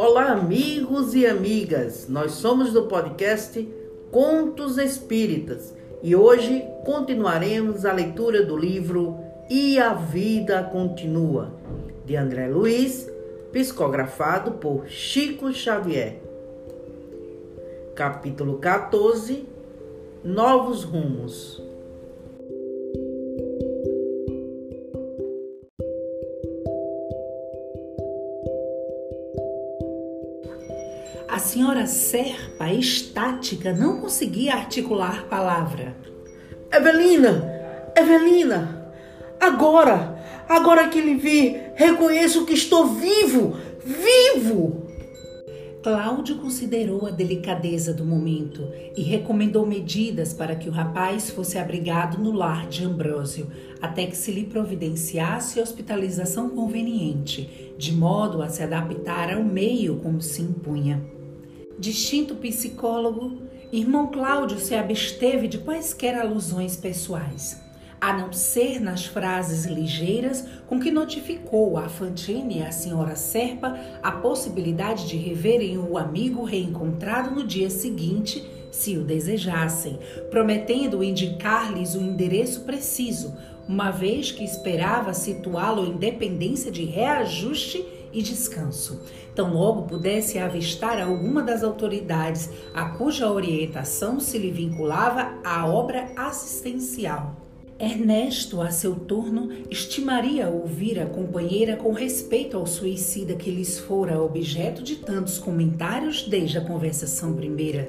Olá, amigos e amigas. Nós somos do podcast Contos Espíritas e hoje continuaremos a leitura do livro E a Vida Continua, de André Luiz, psicografado por Chico Xavier. Capítulo 14 Novos Rumos. Senhora Serpa, estática, não conseguia articular palavra. Evelina! Evelina! Agora! Agora que lhe vi, reconheço que estou vivo! Vivo! Cláudio considerou a delicadeza do momento e recomendou medidas para que o rapaz fosse abrigado no lar de Ambrósio, até que se lhe providenciasse hospitalização conveniente, de modo a se adaptar ao meio como se impunha distinto psicólogo, irmão Cláudio se absteve de quaisquer alusões pessoais, a não ser nas frases ligeiras com que notificou a Fantine e a senhora Serpa a possibilidade de reverem o amigo reencontrado no dia seguinte, se o desejassem, prometendo indicar-lhes o endereço preciso, uma vez que esperava situá-lo em dependência de reajuste e descanso. Tão logo pudesse avistar alguma das autoridades a cuja orientação se lhe vinculava à obra assistencial. Ernesto, a seu turno, estimaria ouvir a companheira com respeito ao suicida que lhes fora objeto de tantos comentários desde a conversação primeira.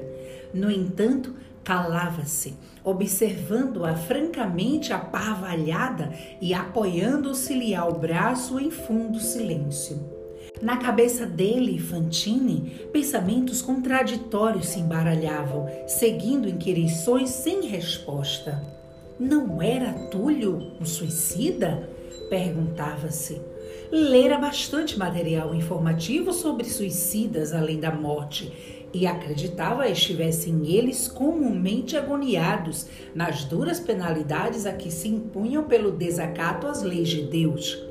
No entanto, calava-se, observando-a francamente aparvalhada e apoiando-se-lhe ao braço em fundo silêncio. Na cabeça dele, Fantine, pensamentos contraditórios se embaralhavam, seguindo inquirições sem resposta. Não era Túlio um suicida? Perguntava-se. Lera bastante material informativo sobre suicidas além da morte e acreditava estivessem eles comumente agoniados nas duras penalidades a que se impunham pelo desacato às leis de Deus.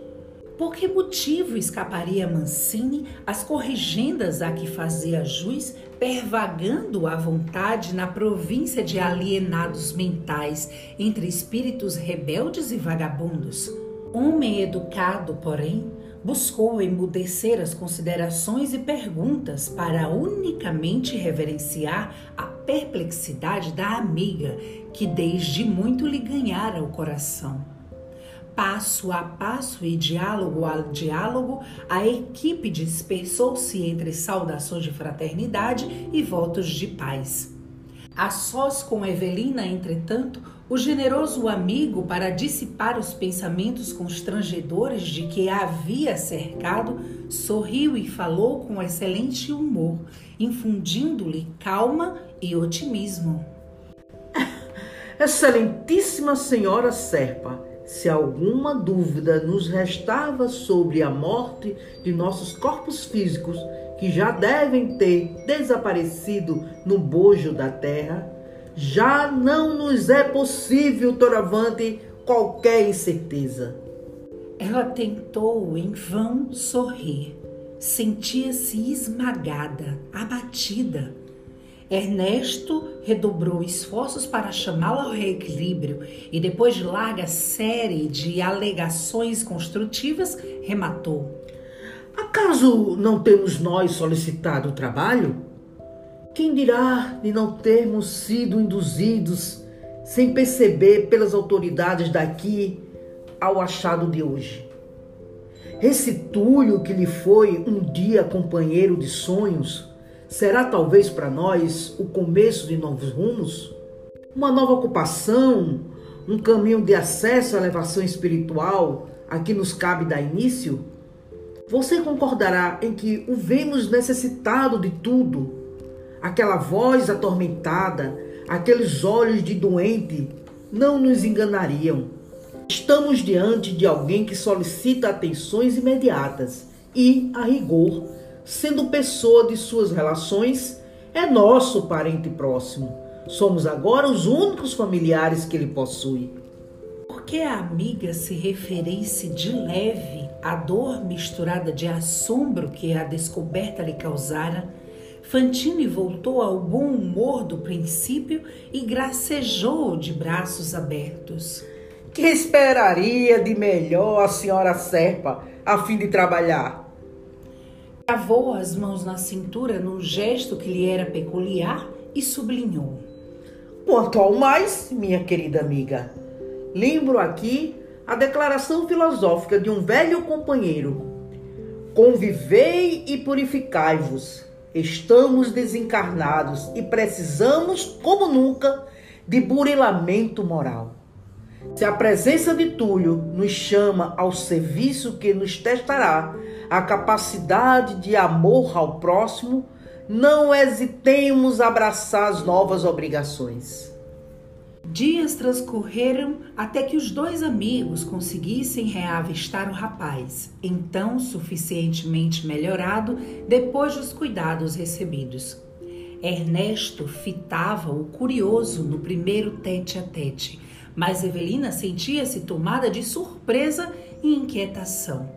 Por que motivo escaparia Mancini às corrigendas a que fazia juiz, pervagando à vontade na província de alienados mentais, entre espíritos rebeldes e vagabundos? Homem educado, porém, buscou emudecer as considerações e perguntas para unicamente reverenciar a perplexidade da amiga que desde muito lhe ganhara o coração passo a passo e diálogo a diálogo, a equipe dispersou-se entre saudações de fraternidade e votos de paz. A sós com Evelina, entretanto, o generoso amigo, para dissipar os pensamentos constrangedores de que a havia cercado, sorriu e falou com excelente humor, infundindo-lhe calma e otimismo. Excelentíssima senhora Serpa, se alguma dúvida nos restava sobre a morte de nossos corpos físicos, que já devem ter desaparecido no bojo da terra, já não nos é possível, Toravante, qualquer incerteza. Ela tentou em vão sorrir. Sentia-se esmagada, abatida Ernesto redobrou esforços para chamá-lo ao reequilíbrio e, depois de larga série de alegações construtivas, rematou: Acaso não temos nós solicitado o trabalho? Quem dirá de não termos sido induzidos, sem perceber, pelas autoridades daqui ao achado de hoje? Esse Túlio que lhe foi um dia companheiro de sonhos, será talvez para nós o começo de novos rumos? Uma nova ocupação, um caminho de acesso à elevação espiritual a que nos cabe dar início? Você concordará em que o vemos necessitado de tudo? Aquela voz atormentada, aqueles olhos de doente não nos enganariam. Estamos diante de alguém que solicita atenções imediatas e, a rigor, sendo pessoa de suas relações, é nosso parente próximo. Somos agora os únicos familiares que ele possui. Por que a amiga se referisse de leve a dor misturada de assombro que a descoberta lhe causara, Fantine voltou ao bom humor do princípio e gracejou de braços abertos. Que esperaria de melhor a senhora Serpa a fim de trabalhar? Cravou as mãos na cintura num gesto que lhe era peculiar e sublinhou. Quanto ao mais, minha querida amiga, lembro aqui a declaração filosófica de um velho companheiro: Convivei e purificai-vos. Estamos desencarnados e precisamos, como nunca, de burilamento moral. Se a presença de Túlio nos chama ao serviço que nos testará a capacidade de amor ao próximo, não hesitemos abraçar as novas obrigações. Dias transcorreram até que os dois amigos conseguissem reavistar o rapaz, então suficientemente melhorado depois dos cuidados recebidos. Ernesto fitava o curioso no primeiro tete a tete, mas Evelina sentia-se tomada de surpresa e inquietação.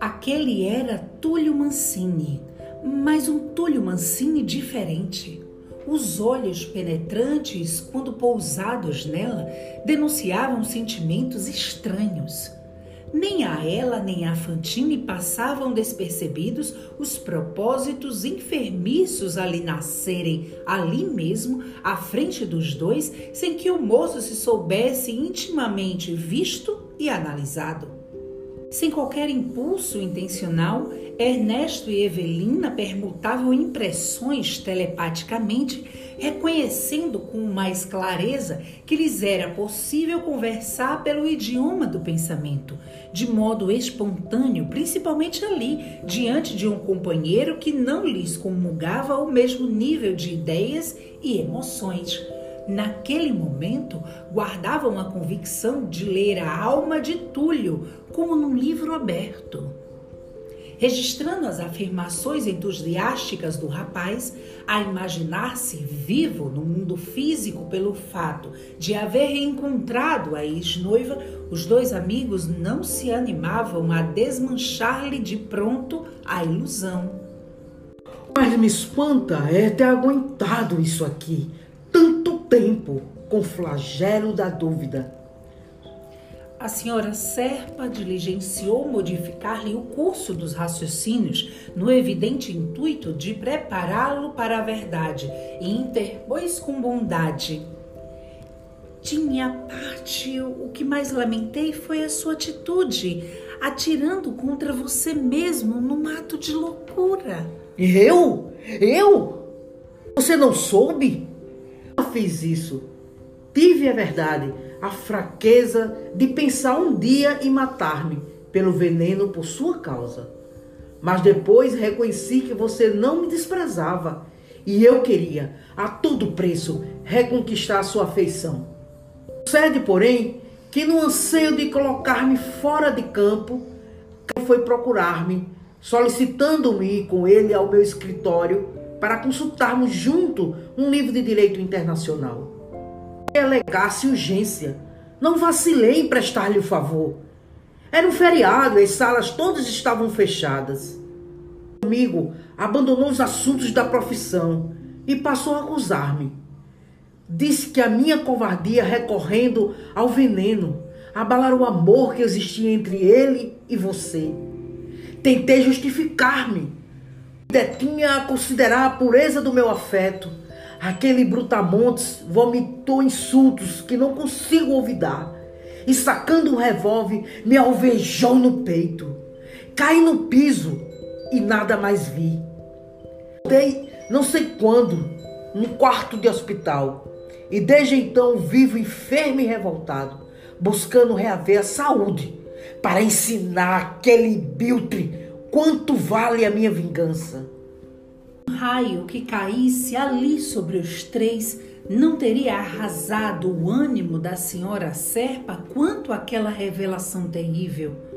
Aquele era Túlio Mancini, mas um Túlio Mancini diferente. Os olhos penetrantes, quando pousados nela, denunciavam sentimentos estranhos. Nem a ela nem a Fantine passavam despercebidos os propósitos enfermiços a lhe nascerem ali mesmo, à frente dos dois, sem que o moço se soubesse intimamente visto e analisado. Sem qualquer impulso intencional, Ernesto e Evelina permutavam impressões telepaticamente, reconhecendo com mais clareza que lhes era possível conversar pelo idioma do pensamento, de modo espontâneo, principalmente ali, diante de um companheiro que não lhes comungava o mesmo nível de ideias e emoções naquele momento, guardavam a convicção de ler a alma de Túlio como num livro aberto. Registrando as afirmações entusiásticas do rapaz, a imaginar-se vivo no mundo físico pelo fato de haver reencontrado a ex-noiva, os dois amigos não se animavam a desmanchar-lhe de pronto a ilusão. Mas me espanta é ter aguentado isso aqui tempo com flagelo da dúvida. A senhora Serpa diligenciou modificar-lhe o curso dos raciocínios no evidente intuito de prepará-lo para a verdade e interpôs com bondade. De minha parte, o que mais lamentei foi a sua atitude, atirando contra você mesmo num ato de loucura. Eu? Eu? Você não soube? Fiz isso. Tive a verdade, a fraqueza de pensar um dia em matar-me pelo veneno por sua causa. Mas depois reconheci que você não me desprezava e eu queria, a todo preço, reconquistar sua afeição. Sucede, porém, que no anseio de colocar-me fora de campo, foi procurar-me, solicitando-me com ele ao meu escritório para consultarmos junto um livro de direito internacional. Alegasse urgência. Não vacilei em prestar-lhe o favor. Era um feriado e as salas todas estavam fechadas. Comigo abandonou os assuntos da profissão e passou a acusar-me. Disse que a minha covardia recorrendo ao veneno abalara o amor que existia entre ele e você. Tentei justificar-me detinha a considerar a pureza do meu afeto. Aquele brutamontes vomitou insultos que não consigo olvidar. E sacando um revólver, me alvejou no peito. Caí no piso e nada mais vi. Dei não sei quando, num quarto de hospital. E desde então vivo enfermo e revoltado, buscando reaver a saúde para ensinar aquele biltre Quanto vale a minha vingança? Um raio que caísse ali sobre os três não teria arrasado o ânimo da senhora Serpa quanto aquela revelação terrível.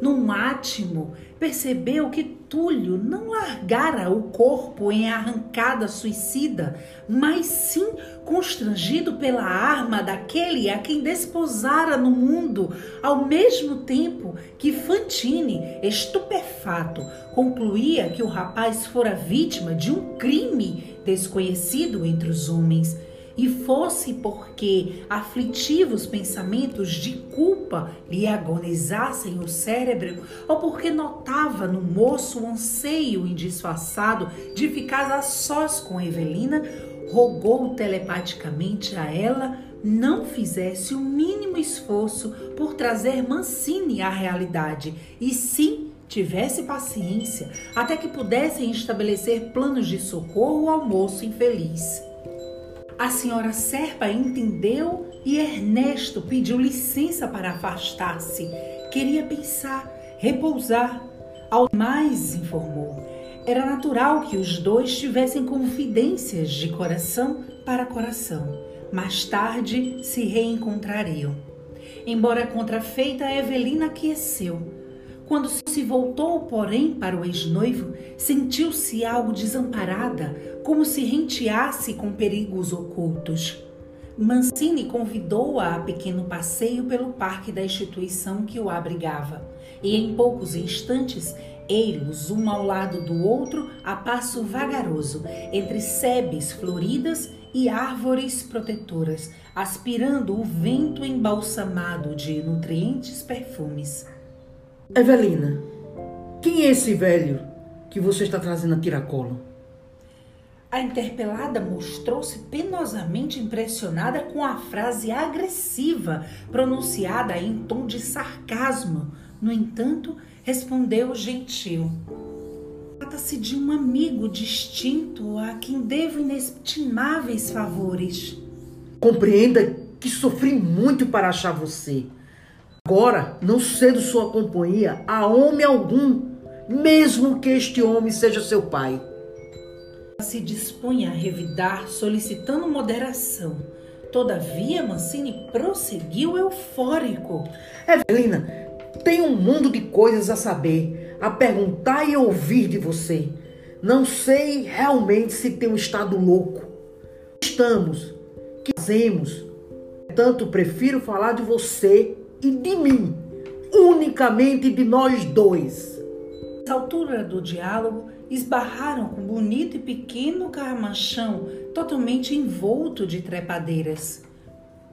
Num átimo, percebeu que Túlio não largara o corpo em arrancada suicida, mas sim constrangido pela arma daquele a quem desposara no mundo, ao mesmo tempo que Fantine, estupefato, concluía que o rapaz fora vítima de um crime desconhecido entre os homens e fosse porque aflitivos pensamentos de culpa lhe agonizassem o cérebro, ou porque notava no moço o anseio indisfarçado de ficar a sós com Evelina, rogou telepaticamente a ela não fizesse o mínimo esforço por trazer Mancini à realidade e sim tivesse paciência até que pudessem estabelecer planos de socorro ao moço infeliz. A senhora Serpa entendeu e Ernesto pediu licença para afastar-se. Queria pensar, repousar. Ao mais informou. Era natural que os dois tivessem confidências de coração para coração. Mais tarde se reencontrariam. Embora contrafeita, Evelina aqueceu. Quando se voltou, porém, para o ex-noivo, sentiu-se algo desamparada, como se renteasse com perigos ocultos. Mancini convidou-a a pequeno passeio pelo parque da instituição que o abrigava, e em poucos instantes, ei-los um ao lado do outro a passo vagaroso, entre sebes floridas e árvores protetoras, aspirando o vento embalsamado de nutrientes perfumes. Evelina, quem é esse velho que você está trazendo a tiracolo? A interpelada mostrou-se penosamente impressionada com a frase agressiva pronunciada em tom de sarcasmo. No entanto, respondeu gentil. Trata-se de um amigo distinto a quem devo inestimáveis favores. Compreenda que sofri muito para achar você. Agora não cedo sua companhia a homem algum, mesmo que este homem seja seu pai se dispunha a revidar, solicitando moderação. Todavia, Mancini prosseguiu eufórico. Evelina, tem um mundo de coisas a saber, a perguntar e ouvir de você. Não sei realmente se tenho estado louco. Estamos, que fazemos. Tanto prefiro falar de você e de mim, unicamente de nós dois. Nessa altura do diálogo, esbarraram com um bonito e pequeno carmachão totalmente envolto de trepadeiras.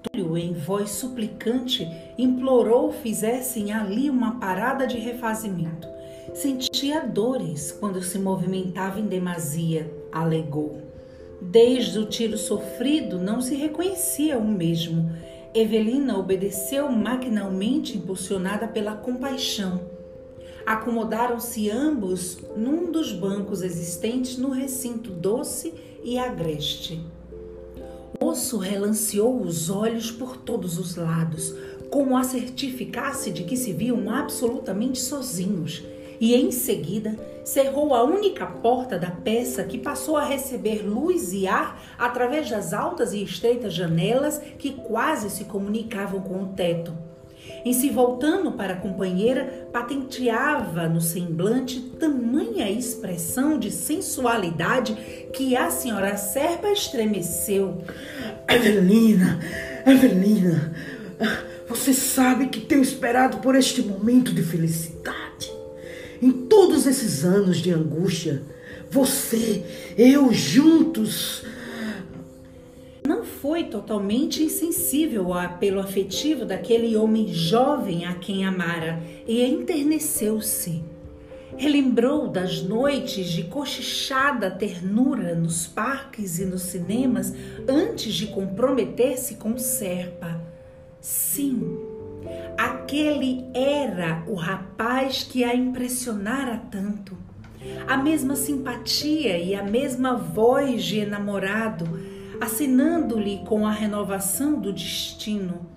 Túlio, em voz suplicante, implorou fizessem ali uma parada de refazimento. Sentia dores quando se movimentava em demasia, alegou. Desde o tiro sofrido, não se reconhecia o mesmo. Evelina obedeceu maquinalmente, impulsionada pela compaixão Acomodaram-se ambos num dos bancos existentes no recinto doce e agreste. O moço relanceou os olhos por todos os lados, como a certificar-se de que se viam absolutamente sozinhos, e em seguida cerrou a única porta da peça que passou a receber luz e ar através das altas e estreitas janelas que quase se comunicavam com o teto. Em se voltando para a companheira, patenteava no semblante tamanha expressão de sensualidade que a senhora Serpa estremeceu. Evelina, Evelina, você sabe que tenho esperado por este momento de felicidade. Em todos esses anos de angústia, você, eu juntos, foi totalmente insensível ao apelo afetivo daquele homem jovem a quem amara e enterneceu-se. Relembrou das noites de cochichada ternura nos parques e nos cinemas antes de comprometer-se com Serpa. Sim, aquele era o rapaz que a impressionara tanto. A mesma simpatia e a mesma voz de enamorado assinando-lhe com a renovação do destino.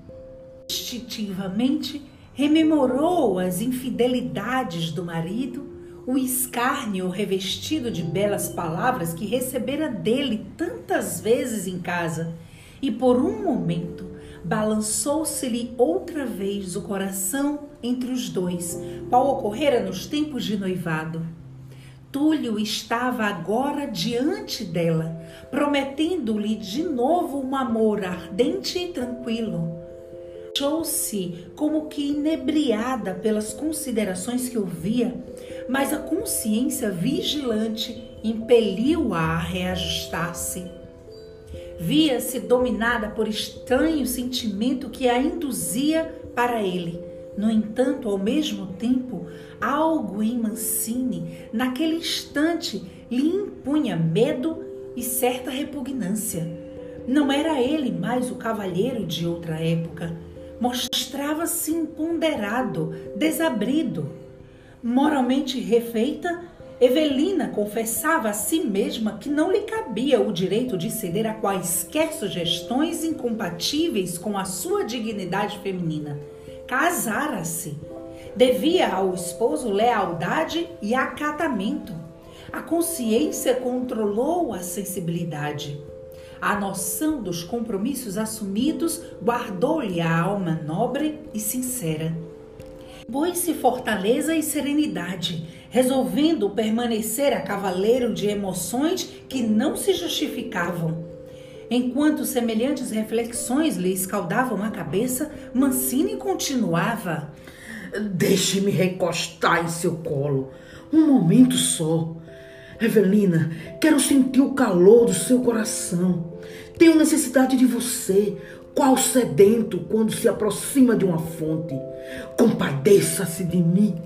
Instintivamente rememorou as infidelidades do marido, o escárnio revestido de belas palavras que recebera dele tantas vezes em casa, e por um momento balançou-se-lhe outra vez o coração entre os dois, qual ocorrera nos tempos de noivado. Túlio estava agora diante dela, prometendo-lhe de novo um amor ardente e tranquilo. Achou-se como que inebriada pelas considerações que ouvia, mas a consciência vigilante impeliu-a a reajustar-se. Via-se dominada por estranho sentimento que a induzia para ele. No entanto, ao mesmo tempo, algo em Mancini, naquele instante, lhe impunha medo e certa repugnância. Não era ele mais o cavalheiro de outra época. Mostrava-se imponderado, desabrido. Moralmente refeita, Evelina confessava a si mesma que não lhe cabia o direito de ceder a quaisquer sugestões incompatíveis com a sua dignidade feminina. Casara-se. Devia ao esposo lealdade e acatamento. A consciência controlou a sensibilidade. A noção dos compromissos assumidos guardou-lhe a alma nobre e sincera. Pôs-se fortaleza e serenidade, resolvendo permanecer a cavaleiro de emoções que não se justificavam. Enquanto semelhantes reflexões lhe escaldavam a cabeça, Mancini continuava: Deixe-me recostar em seu colo, um momento só. Evelina, quero sentir o calor do seu coração. Tenho necessidade de você, qual sedento quando se aproxima de uma fonte. Compadeça-se de mim.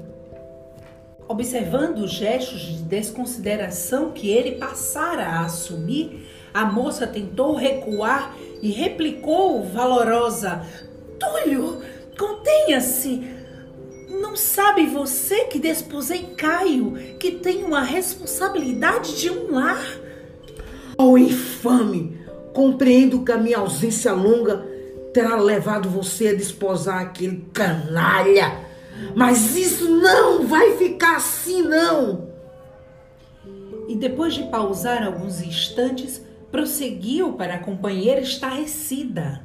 Observando os gestos de desconsideração que ele passara a assumir, a moça tentou recuar e replicou valorosa: Túlio, contenha-se. Não sabe você que desposei Caio, que tem uma responsabilidade de um lar? Oh, infame! Compreendo que a minha ausência longa terá levado você a desposar aquele canalha. Mas isso não vai ficar assim, não. E depois de pausar alguns instantes, prosseguiu para a companheira estarrecida.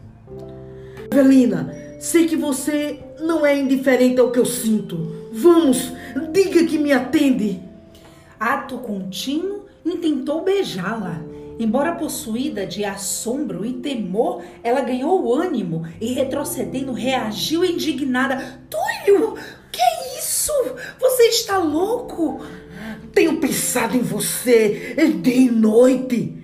Evelina, sei que você não é indiferente ao que eu sinto. Vamos, diga que me atende. Ato contínuo, intentou beijá-la Embora possuída de assombro e temor, ela ganhou ânimo e, retrocedendo, reagiu indignada. Túlio, que é isso? Você está louco? Tenho pensado em você dia e noite.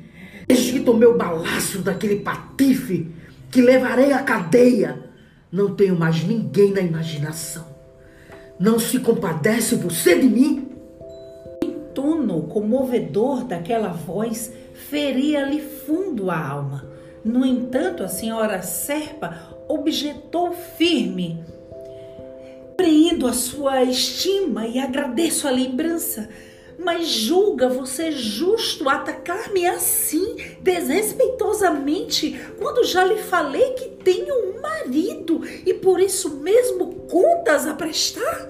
Tomei o balaço daquele patife que levarei à cadeia, não tenho mais ninguém na imaginação. Não se compadece você de mim? Tono comovedor daquela voz feria-lhe fundo a alma. No entanto, a senhora Serpa objetou firme. Preendo a sua estima e agradeço a lembrança, mas julga você justo atacar-me assim, desrespeitosamente, quando já lhe falei que tenho um marido e por isso mesmo contas a prestar?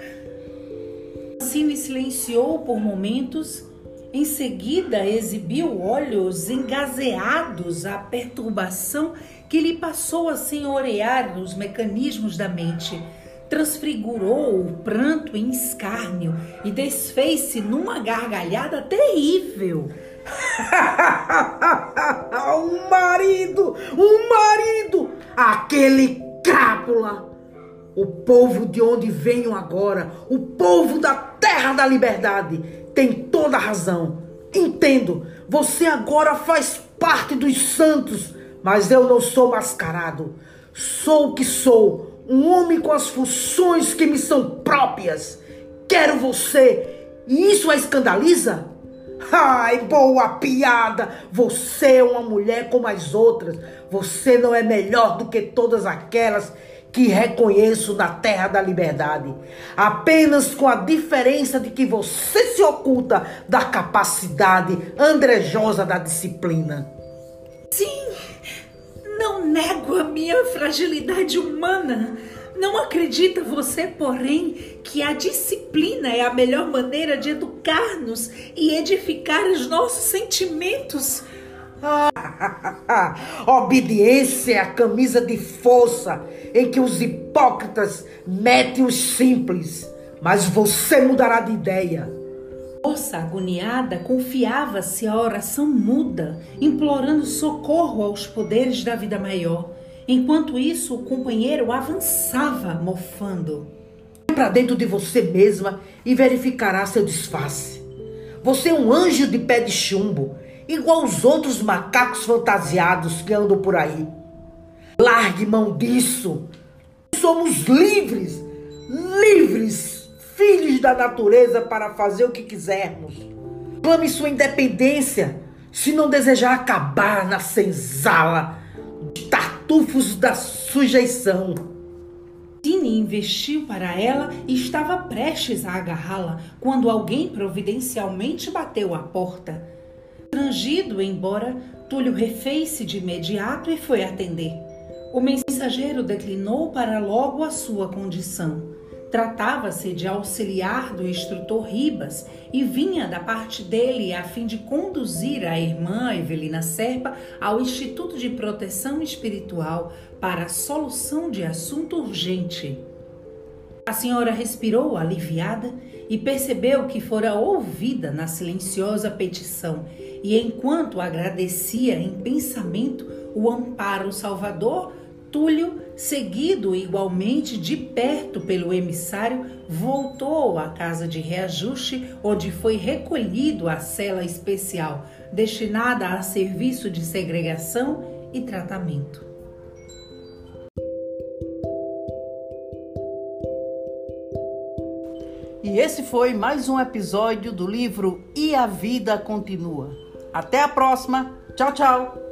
Cine silenciou por momentos em seguida, exibiu olhos engazeados à perturbação que lhe passou a senhorear os mecanismos da mente. Transfigurou o pranto em escárnio e desfez-se numa gargalhada terrível. um marido! Um marido! Aquele crápula! O povo de onde venho agora, o povo da terra da liberdade, tem toda a razão. Entendo, você agora faz parte dos santos, mas eu não sou mascarado. Sou o que sou, um homem com as funções que me são próprias. Quero você, e isso a escandaliza? Ai, boa piada! Você é uma mulher como as outras. Você não é melhor do que todas aquelas que reconheço na terra da liberdade, apenas com a diferença de que você se oculta da capacidade andrejosa da disciplina. Sim, não nego a minha fragilidade humana. Não acredita você, porém, que a disciplina é a melhor maneira de educar-nos e edificar os nossos sentimentos? Obediência é a camisa de força em que os hipócritas metem os simples. Mas você mudará de ideia. Moça agoniada confiava-se à oração muda, implorando socorro aos poderes da vida maior. Enquanto isso, o companheiro avançava, mofando. Para dentro de você mesma e verificará seu disfarce. Você é um anjo de pé de chumbo, igual os outros macacos fantasiados que andam por aí. Largue mão disso. Somos livres, livres, filhos da natureza para fazer o que quisermos. Clame sua independência se não desejar acabar na senzala de tartufos da sujeição. Tini investiu para ela e estava prestes a agarrá-la quando alguém providencialmente bateu à porta. Trangido embora, Túlio refez-se de imediato e foi atender. O mensageiro declinou para logo a sua condição. Tratava-se de auxiliar do instrutor Ribas e vinha da parte dele a fim de conduzir a irmã Evelina Serpa ao Instituto de Proteção Espiritual para a solução de assunto urgente. A senhora respirou aliviada e percebeu que fora ouvida na silenciosa petição, e enquanto agradecia em pensamento o amparo salvador, Túlio, seguido igualmente de perto pelo emissário, voltou à casa de reajuste, onde foi recolhido à cela especial, destinada a serviço de segregação e tratamento. E esse foi mais um episódio do livro E a Vida Continua. Até a próxima. Tchau, tchau.